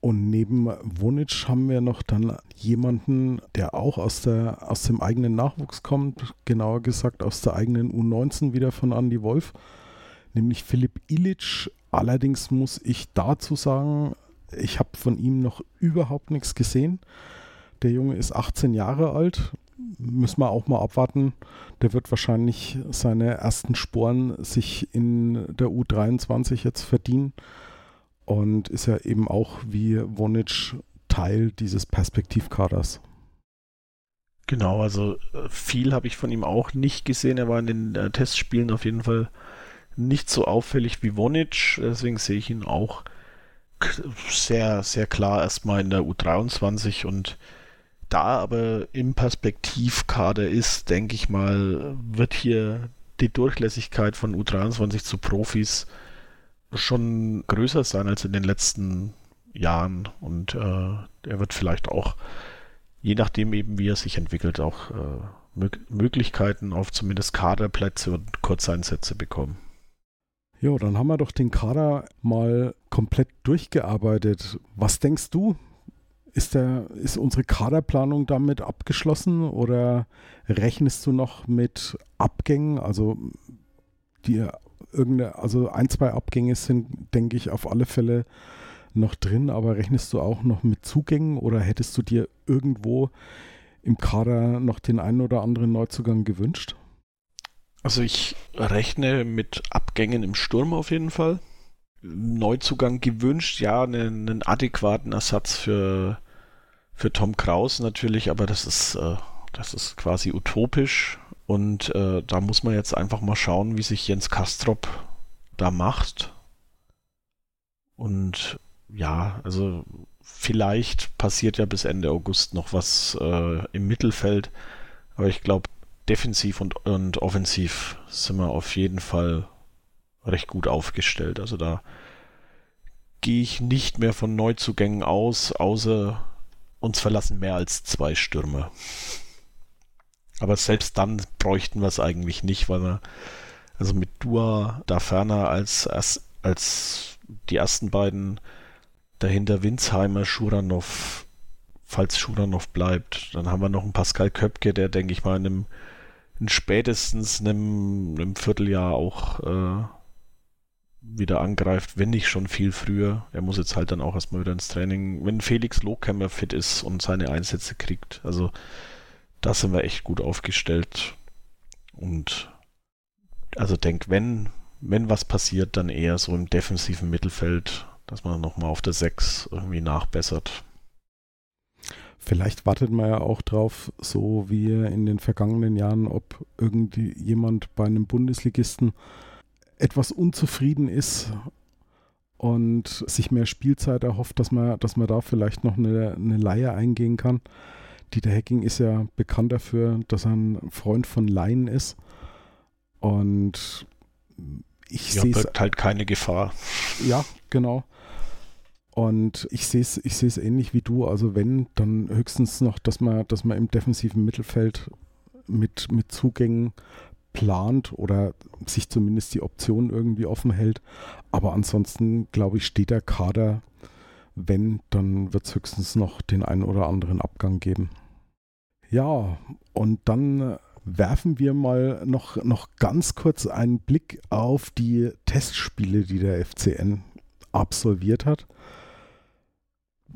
Und neben Wunic haben wir noch dann jemanden, der auch aus, der, aus dem eigenen Nachwuchs kommt, genauer gesagt aus der eigenen U19 wieder von Andy Wolf, nämlich Philipp Illich. Allerdings muss ich dazu sagen, ich habe von ihm noch überhaupt nichts gesehen. Der Junge ist 18 Jahre alt. Müssen wir auch mal abwarten. Der wird wahrscheinlich seine ersten Sporen sich in der U23 jetzt verdienen. Und ist ja eben auch wie Wonic Teil dieses Perspektivkaders. Genau, also äh, viel habe ich von ihm auch nicht gesehen. Er war in den äh, Testspielen auf jeden Fall nicht so auffällig wie Wonic. Deswegen sehe ich ihn auch sehr, sehr klar erstmal in der U23 und da aber im Perspektivkader ist, denke ich mal, wird hier die Durchlässigkeit von U23 zu Profis schon größer sein als in den letzten Jahren und äh, er wird vielleicht auch je nachdem eben, wie er sich entwickelt, auch äh, Möglichkeiten auf zumindest Kaderplätze und Kurzeinsätze bekommen. Jo, dann haben wir doch den Kader mal komplett durchgearbeitet. Was denkst du? Ist, der, ist unsere Kaderplanung damit abgeschlossen oder rechnest du noch mit Abgängen? Also die irgendeine, also ein, zwei Abgänge sind, denke ich, auf alle Fälle noch drin, aber rechnest du auch noch mit Zugängen oder hättest du dir irgendwo im Kader noch den einen oder anderen Neuzugang gewünscht? Also ich rechne mit Abgängen im Sturm auf jeden Fall. Neuzugang gewünscht, ja, einen, einen adäquaten Ersatz für, für Tom Kraus natürlich, aber das ist, äh, das ist quasi utopisch. Und äh, da muss man jetzt einfach mal schauen, wie sich Jens Kastrop da macht. Und ja, also vielleicht passiert ja bis Ende August noch was äh, im Mittelfeld, aber ich glaube, defensiv und, und offensiv sind wir auf jeden Fall recht gut aufgestellt. Also da gehe ich nicht mehr von Neuzugängen aus, außer uns verlassen mehr als zwei Stürmer. Aber selbst dann bräuchten wir es eigentlich nicht, weil wir also mit Dua da ferner als, als, als die ersten beiden Dahinter Winsheimer, Schuranov, falls Schuranov bleibt. Dann haben wir noch einen Pascal Köpke, der, denke ich mal, in einem in spätestens einem, einem Vierteljahr auch äh, wieder angreift, wenn nicht schon viel früher. Er muss jetzt halt dann auch erstmal wieder ins Training, wenn Felix Lohkämmer fit ist und seine Einsätze kriegt. Also da sind wir echt gut aufgestellt. Und also denk, wenn, wenn was passiert, dann eher so im defensiven Mittelfeld dass man nochmal auf der 6 irgendwie nachbessert. Vielleicht wartet man ja auch drauf, so wie in den vergangenen Jahren, ob irgendwie jemand bei einem Bundesligisten etwas unzufrieden ist und sich mehr Spielzeit erhofft, dass man, dass man da vielleicht noch eine, eine Leihe eingehen kann. Dieter Hecking ist ja bekannt dafür, dass er ein Freund von Laien ist. Und ich ja, sehe halt keine Gefahr. Ja, genau. Und ich sehe es ich ähnlich wie du. Also wenn, dann höchstens noch, dass man, dass man im defensiven Mittelfeld mit, mit Zugängen plant oder sich zumindest die Option irgendwie offen hält. Aber ansonsten, glaube ich, steht der Kader, wenn, dann wird es höchstens noch den einen oder anderen Abgang geben. Ja, und dann werfen wir mal noch, noch ganz kurz einen Blick auf die Testspiele, die der FCN absolviert hat.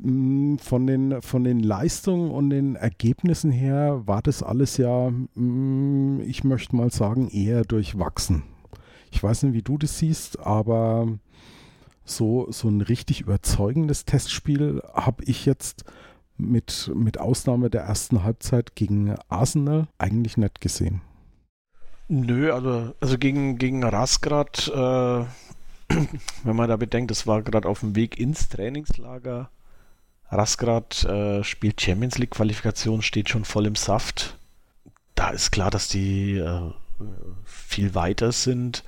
Mm, von den, von den Leistungen und den Ergebnissen her war das alles ja, mm, ich möchte mal sagen, eher durchwachsen. Ich weiß nicht, wie du das siehst, aber so, so ein richtig überzeugendes Testspiel habe ich jetzt mit, mit Ausnahme der ersten Halbzeit gegen Arsenal eigentlich nicht gesehen. Nö, also, also gegen, gegen Rasgrad, äh, [CLEARS THROAT] wenn man da bedenkt, das war gerade auf dem Weg ins Trainingslager Rasgrad äh, spielt Champions League Qualifikation, steht schon voll im Saft. Da ist klar, dass die äh, viel weiter sind.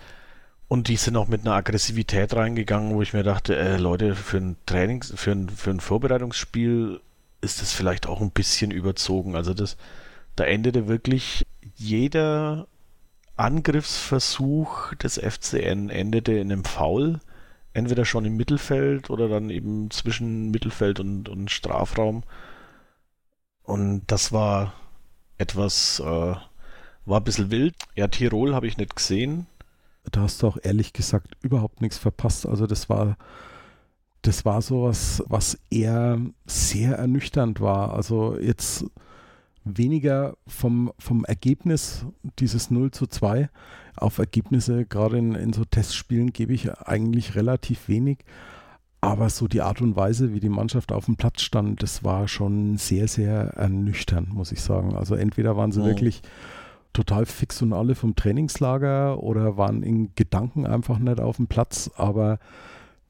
Und die sind auch mit einer Aggressivität reingegangen, wo ich mir dachte, äh, Leute, für ein Trainings, für ein, für ein Vorbereitungsspiel ist das vielleicht auch ein bisschen überzogen. Also das, da endete wirklich jeder Angriffsversuch des FCN endete in einem Foul entweder schon im Mittelfeld oder dann eben zwischen Mittelfeld und, und Strafraum. Und das war etwas, äh, war ein bisschen wild. Ja, Tirol habe ich nicht gesehen. Da hast du auch ehrlich gesagt überhaupt nichts verpasst. Also das war, das war sowas, was eher sehr ernüchternd war. Also jetzt weniger vom, vom Ergebnis dieses 0 zu 2. Auf Ergebnisse, gerade in, in so Testspielen, gebe ich eigentlich relativ wenig. Aber so die Art und Weise, wie die Mannschaft auf dem Platz stand, das war schon sehr, sehr ernüchternd, muss ich sagen. Also entweder waren sie mhm. wirklich total fix und alle vom Trainingslager oder waren in Gedanken einfach nicht auf dem Platz, aber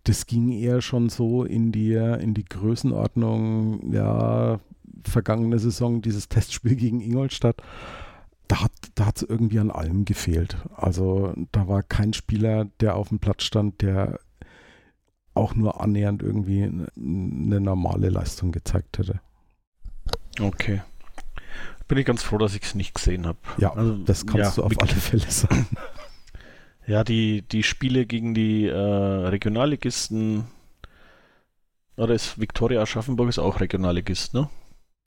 das ging eher schon so in die, in die Größenordnung, ja, vergangene Saison, dieses Testspiel [LAUGHS] gegen Ingolstadt. Da hat da es irgendwie an allem gefehlt. Also da war kein Spieler, der auf dem Platz stand, der auch nur annähernd irgendwie eine normale Leistung gezeigt hätte. Okay. Bin ich ganz froh, dass ich es nicht gesehen habe. Ja, also, das kannst ja, du auf alle Fälle sagen. [LAUGHS] Ja, die, die Spiele gegen die äh, Regionalligisten, oder ist Viktoria Aschaffenburg ist auch Regionalligist, ne?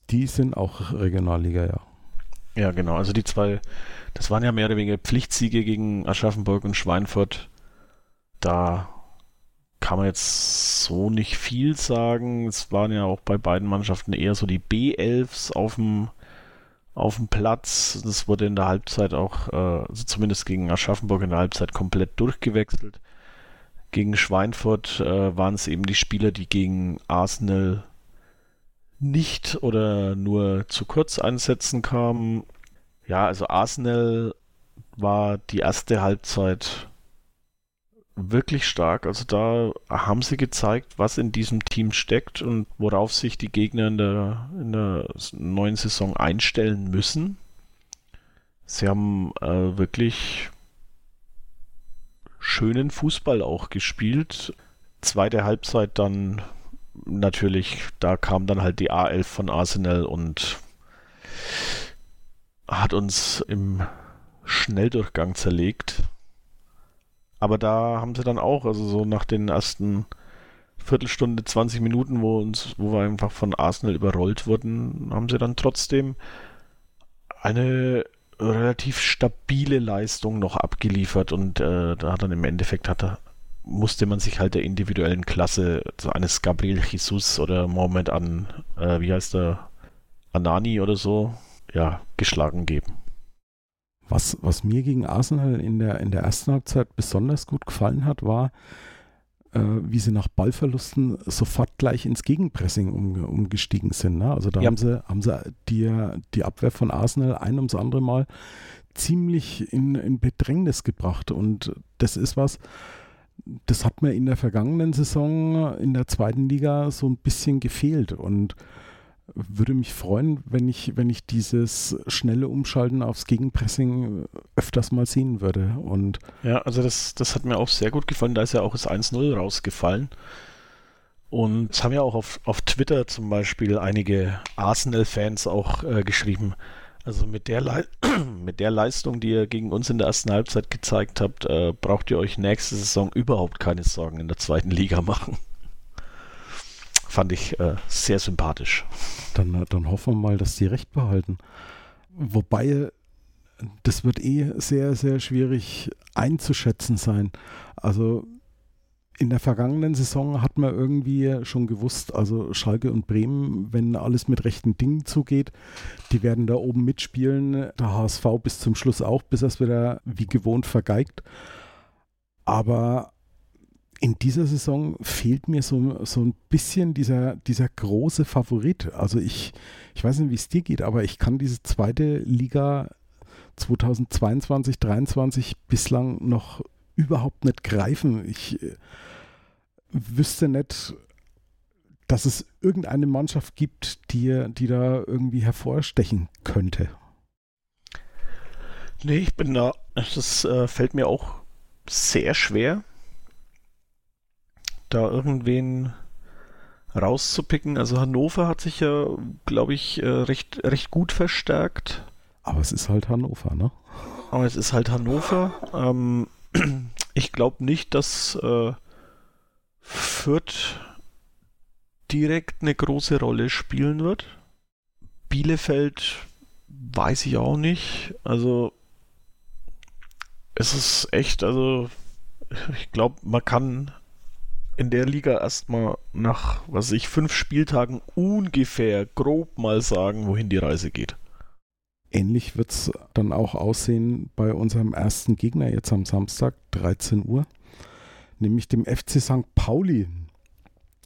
Die sind auch Regionalliga, ja. Ja, genau. Also die zwei, das waren ja mehr oder weniger Pflichtsiege gegen Aschaffenburg und Schweinfurt. Da kann man jetzt so nicht viel sagen. Es waren ja auch bei beiden Mannschaften eher so die B11s auf dem, auf dem Platz. Das wurde in der Halbzeit auch, äh, also zumindest gegen Aschaffenburg in der Halbzeit komplett durchgewechselt. Gegen Schweinfurt äh, waren es eben die Spieler, die gegen Arsenal nicht oder nur zu kurz einsetzen kamen. Ja, also Arsenal war die erste Halbzeit wirklich stark. Also da haben sie gezeigt, was in diesem Team steckt und worauf sich die Gegner in der, in der neuen Saison einstellen müssen. Sie haben äh, wirklich schönen Fußball auch gespielt. Zweite Halbzeit dann natürlich, da kam dann halt die A11 von Arsenal und hat uns im Schnelldurchgang zerlegt. Aber da haben sie dann auch, also so nach den ersten Viertelstunde, 20 Minuten, wo uns, wo wir einfach von Arsenal überrollt wurden, haben sie dann trotzdem eine relativ stabile Leistung noch abgeliefert und äh, da hat dann im Endeffekt hat er, musste man sich halt der individuellen Klasse so eines Gabriel Jesus oder Mohamed an, äh, wie heißt der, Anani oder so, ja, geschlagen geben. Was, was mir gegen Arsenal in der, in der ersten Halbzeit besonders gut gefallen hat, war, äh, wie sie nach Ballverlusten sofort gleich ins Gegenpressing um, umgestiegen sind. Ne? Also da ja. haben sie, haben sie die, die Abwehr von Arsenal ein ums andere Mal ziemlich in, in Bedrängnis gebracht. Und das ist was, das hat mir in der vergangenen Saison in der zweiten Liga so ein bisschen gefehlt. Und würde mich freuen, wenn ich, wenn ich dieses schnelle Umschalten aufs Gegenpressing öfters mal sehen würde. Und ja, also das, das hat mir auch sehr gut gefallen. Da ist ja auch das 1-0 rausgefallen. Und es haben ja auch auf, auf Twitter zum Beispiel einige Arsenal-Fans auch äh, geschrieben. Also mit der, [CLEARS THROAT] mit der Leistung, die ihr gegen uns in der ersten Halbzeit gezeigt habt, äh, braucht ihr euch nächste Saison überhaupt keine Sorgen in der zweiten Liga machen. Fand ich äh, sehr sympathisch. Dann, äh, dann hoffen wir mal, dass die recht behalten. Wobei, das wird eh sehr, sehr schwierig einzuschätzen sein. Also in der vergangenen Saison hat man irgendwie schon gewusst, also Schalke und Bremen, wenn alles mit rechten Dingen zugeht, die werden da oben mitspielen. Der HSV bis zum Schluss auch, bis das wieder wie gewohnt vergeigt. Aber in dieser Saison fehlt mir so, so ein bisschen dieser, dieser große Favorit. Also ich, ich weiß nicht, wie es dir geht, aber ich kann diese zweite Liga 2022, 2023 bislang noch überhaupt nicht greifen. Ich äh, wüsste nicht, dass es irgendeine Mannschaft gibt, die, die da irgendwie hervorstechen könnte. Nee, ich bin da, das äh, fällt mir auch sehr schwer da irgendwen rauszupicken. Also Hannover hat sich ja, glaube ich, äh, recht, recht gut verstärkt. Aber es ist halt Hannover, ne? Aber es ist halt Hannover. Ähm, ich glaube nicht, dass äh, Fürth direkt eine große Rolle spielen wird. Bielefeld weiß ich auch nicht. Also es ist echt, also ich glaube, man kann in der Liga erstmal nach, was ich, fünf Spieltagen ungefähr grob mal sagen, wohin die Reise geht. Ähnlich wird es dann auch aussehen bei unserem ersten Gegner jetzt am Samstag, 13 Uhr, nämlich dem FC St. Pauli.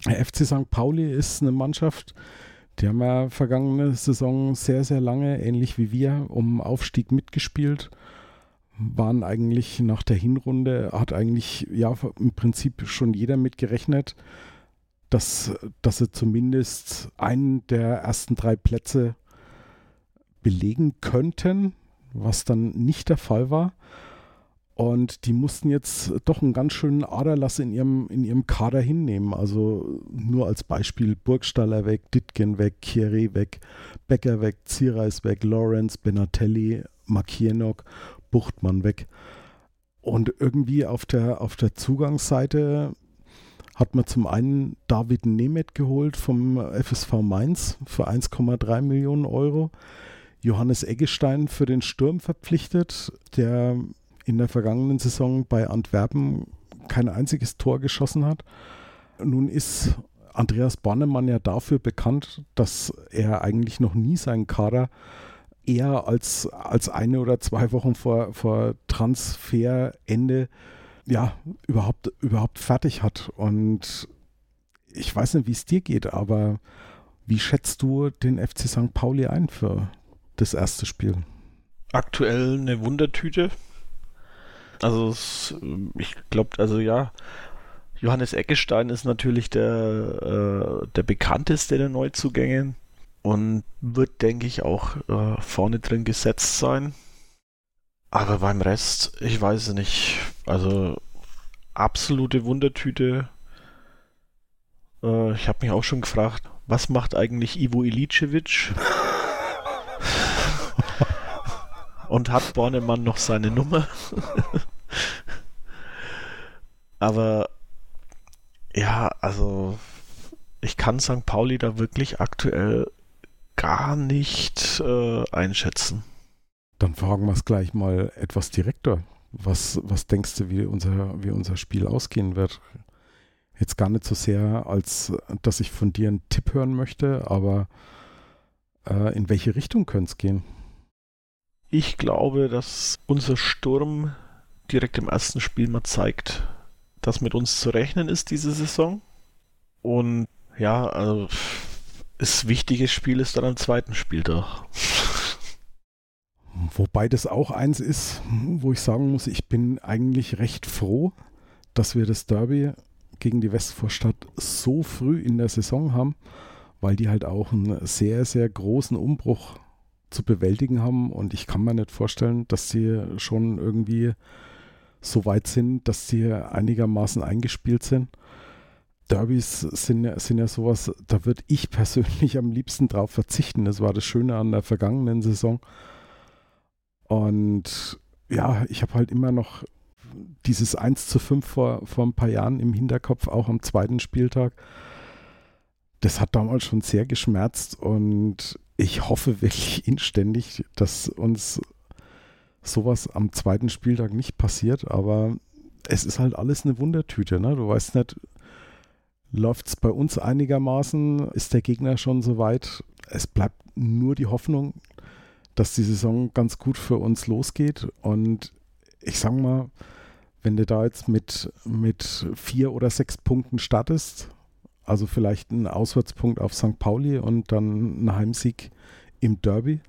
Der FC St. Pauli ist eine Mannschaft, die haben ja vergangene Saison sehr, sehr lange, ähnlich wie wir, um Aufstieg mitgespielt. Waren eigentlich nach der Hinrunde, hat eigentlich ja im Prinzip schon jeder mitgerechnet, dass, dass sie zumindest einen der ersten drei Plätze belegen könnten, was dann nicht der Fall war. Und die mussten jetzt doch einen ganz schönen Aderlass in ihrem, in ihrem Kader hinnehmen. Also nur als Beispiel Burgstaller weg, Ditgen weg, Kieré weg, Becker weg, Ziereis weg, Lawrence, Benatelli, Makienok, Buchtmann weg. Und irgendwie auf der, auf der Zugangsseite hat man zum einen David Nemeth geholt vom FSV Mainz für 1,3 Millionen Euro. Johannes Eggestein für den Sturm verpflichtet, der in der vergangenen Saison bei Antwerpen kein einziges Tor geschossen hat. Nun ist Andreas Bornemann ja dafür bekannt, dass er eigentlich noch nie seinen Kader eher als, als eine oder zwei Wochen vor, vor Transferende ja, überhaupt, überhaupt fertig hat. Und ich weiß nicht, wie es dir geht, aber wie schätzt du den FC St. Pauli ein für das erste Spiel? Aktuell eine Wundertüte. Also ich glaube, also ja, Johannes Eckestein ist natürlich der, äh, der bekannteste der Neuzugänge und wird, denke ich, auch äh, vorne drin gesetzt sein. Aber beim Rest, ich weiß es nicht. Also absolute Wundertüte. Äh, ich habe mich auch schon gefragt, was macht eigentlich Ivo Ilicevic? Und hat Bornemann noch seine Nummer? Aber ja, also ich kann St. Pauli da wirklich aktuell gar nicht äh, einschätzen. Dann fragen wir es gleich mal etwas direkter. Was, was denkst du, wie unser, wie unser Spiel ausgehen wird? Jetzt gar nicht so sehr, als dass ich von dir einen Tipp hören möchte, aber äh, in welche Richtung könnte es gehen? Ich glaube, dass unser Sturm direkt im ersten Spiel mal zeigt, dass mit uns zu rechnen ist diese Saison. Und ja, also das wichtige Spiel ist dann am zweiten Spieltag. Wobei das auch eins ist, wo ich sagen muss, ich bin eigentlich recht froh, dass wir das Derby gegen die Westvorstadt so früh in der Saison haben, weil die halt auch einen sehr, sehr großen Umbruch zu bewältigen haben und ich kann mir nicht vorstellen, dass sie schon irgendwie so weit sind, dass sie einigermaßen eingespielt sind. Derbys sind, sind ja sowas, da würde ich [LAUGHS] persönlich am liebsten drauf verzichten. Das war das Schöne an der vergangenen Saison und ja, ich habe halt immer noch dieses 1 zu 5 vor, vor ein paar Jahren im Hinterkopf, auch am zweiten Spieltag. Das hat damals schon sehr geschmerzt und ich hoffe wirklich inständig, dass uns sowas am zweiten Spieltag nicht passiert, aber es ist halt alles eine Wundertüte. Ne? Du weißt nicht, läuft es bei uns einigermaßen, ist der Gegner schon so weit. Es bleibt nur die Hoffnung, dass die Saison ganz gut für uns losgeht. Und ich sag mal, wenn du da jetzt mit, mit vier oder sechs Punkten startest, also vielleicht ein Auswärtspunkt auf St. Pauli und dann ein Heimsieg im Derby,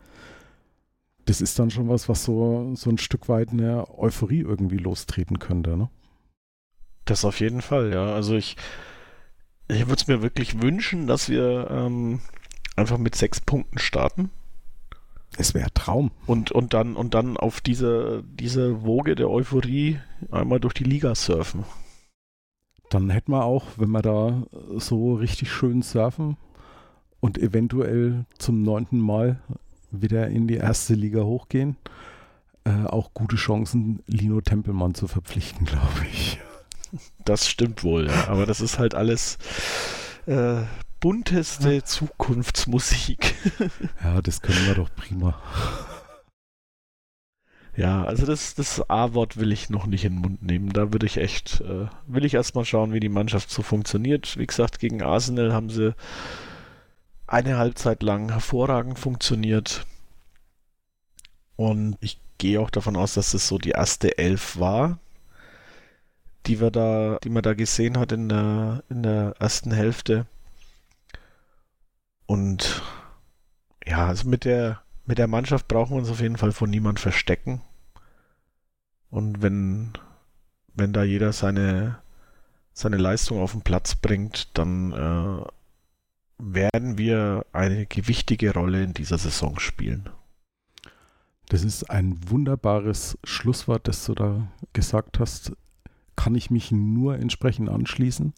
das ist dann schon was, was so, so ein Stück weit eine Euphorie irgendwie lostreten könnte, ne? Das auf jeden Fall, ja. Also ich, ich würde es mir wirklich wünschen, dass wir ähm, einfach mit sechs Punkten starten es wäre Traum. Und, und, dann, und dann auf diese, diese Woge der Euphorie einmal durch die Liga surfen. Dann hätten wir auch, wenn wir da so richtig schön surfen und eventuell zum neunten Mal wieder in die erste Liga hochgehen, äh, auch gute Chancen, Lino Tempelmann zu verpflichten, [LAUGHS] glaube ich. Das stimmt wohl, ja. aber das ist halt alles äh, bunteste Zukunftsmusik. [LAUGHS] ja, das können wir doch prima. Ja, also das, das A-Wort will ich noch nicht in den Mund nehmen. Da würde ich echt, äh, will ich erstmal schauen, wie die Mannschaft so funktioniert. Wie gesagt, gegen Arsenal haben sie eine Halbzeit lang hervorragend funktioniert. Und ich gehe auch davon aus, dass es so die erste Elf war. die wir da, die man da gesehen hat in der, in der ersten Hälfte. Und ja, also mit der, mit der Mannschaft brauchen wir uns auf jeden Fall von niemand verstecken. Und wenn, wenn da jeder seine, seine Leistung auf den Platz bringt, dann äh, werden wir eine gewichtige Rolle in dieser Saison spielen. Das ist ein wunderbares Schlusswort, das du da gesagt hast. Kann ich mich nur entsprechend anschließen.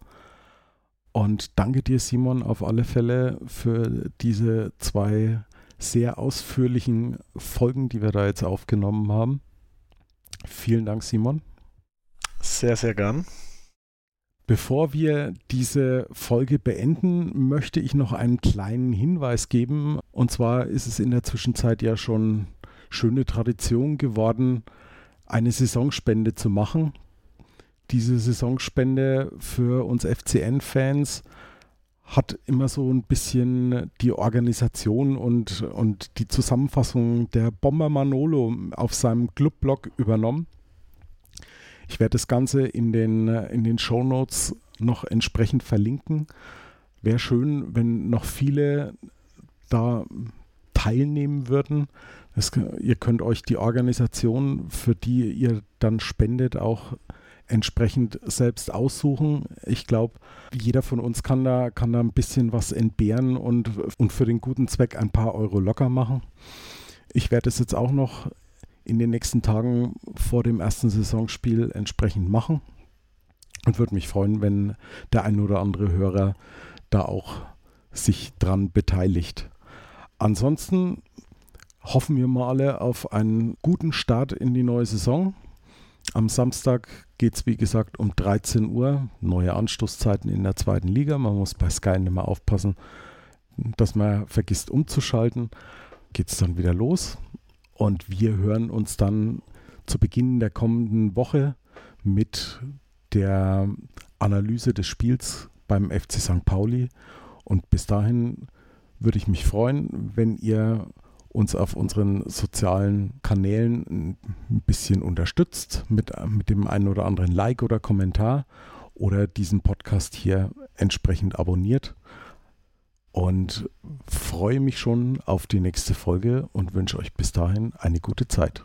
Und danke dir, Simon, auf alle Fälle für diese zwei sehr ausführlichen Folgen, die wir da jetzt aufgenommen haben. Vielen Dank, Simon. Sehr, sehr gern. Bevor wir diese Folge beenden, möchte ich noch einen kleinen Hinweis geben. Und zwar ist es in der Zwischenzeit ja schon schöne Tradition geworden, eine Saisonspende zu machen. Diese Saisonspende für uns FCN-Fans hat immer so ein bisschen die Organisation und, und die Zusammenfassung der Bomber Manolo auf seinem Clubblog übernommen. Ich werde das Ganze in den, in den Show Notes noch entsprechend verlinken. Wäre schön, wenn noch viele da teilnehmen würden. Das, ihr könnt euch die Organisation, für die ihr dann spendet, auch entsprechend selbst aussuchen. Ich glaube, jeder von uns kann da, kann da ein bisschen was entbehren und, und für den guten Zweck ein paar Euro locker machen. Ich werde es jetzt auch noch in den nächsten Tagen vor dem ersten Saisonspiel entsprechend machen und würde mich freuen, wenn der ein oder andere Hörer da auch sich dran beteiligt. Ansonsten hoffen wir mal alle auf einen guten Start in die neue Saison. Am Samstag geht es, wie gesagt, um 13 Uhr. Neue Anstoßzeiten in der zweiten Liga. Man muss bei Sky nicht mehr aufpassen, dass man vergisst umzuschalten. Geht es dann wieder los. Und wir hören uns dann zu Beginn der kommenden Woche mit der Analyse des Spiels beim FC St. Pauli. Und bis dahin würde ich mich freuen, wenn ihr uns auf unseren sozialen Kanälen ein bisschen unterstützt mit, mit dem einen oder anderen Like oder Kommentar oder diesen Podcast hier entsprechend abonniert. Und freue mich schon auf die nächste Folge und wünsche euch bis dahin eine gute Zeit.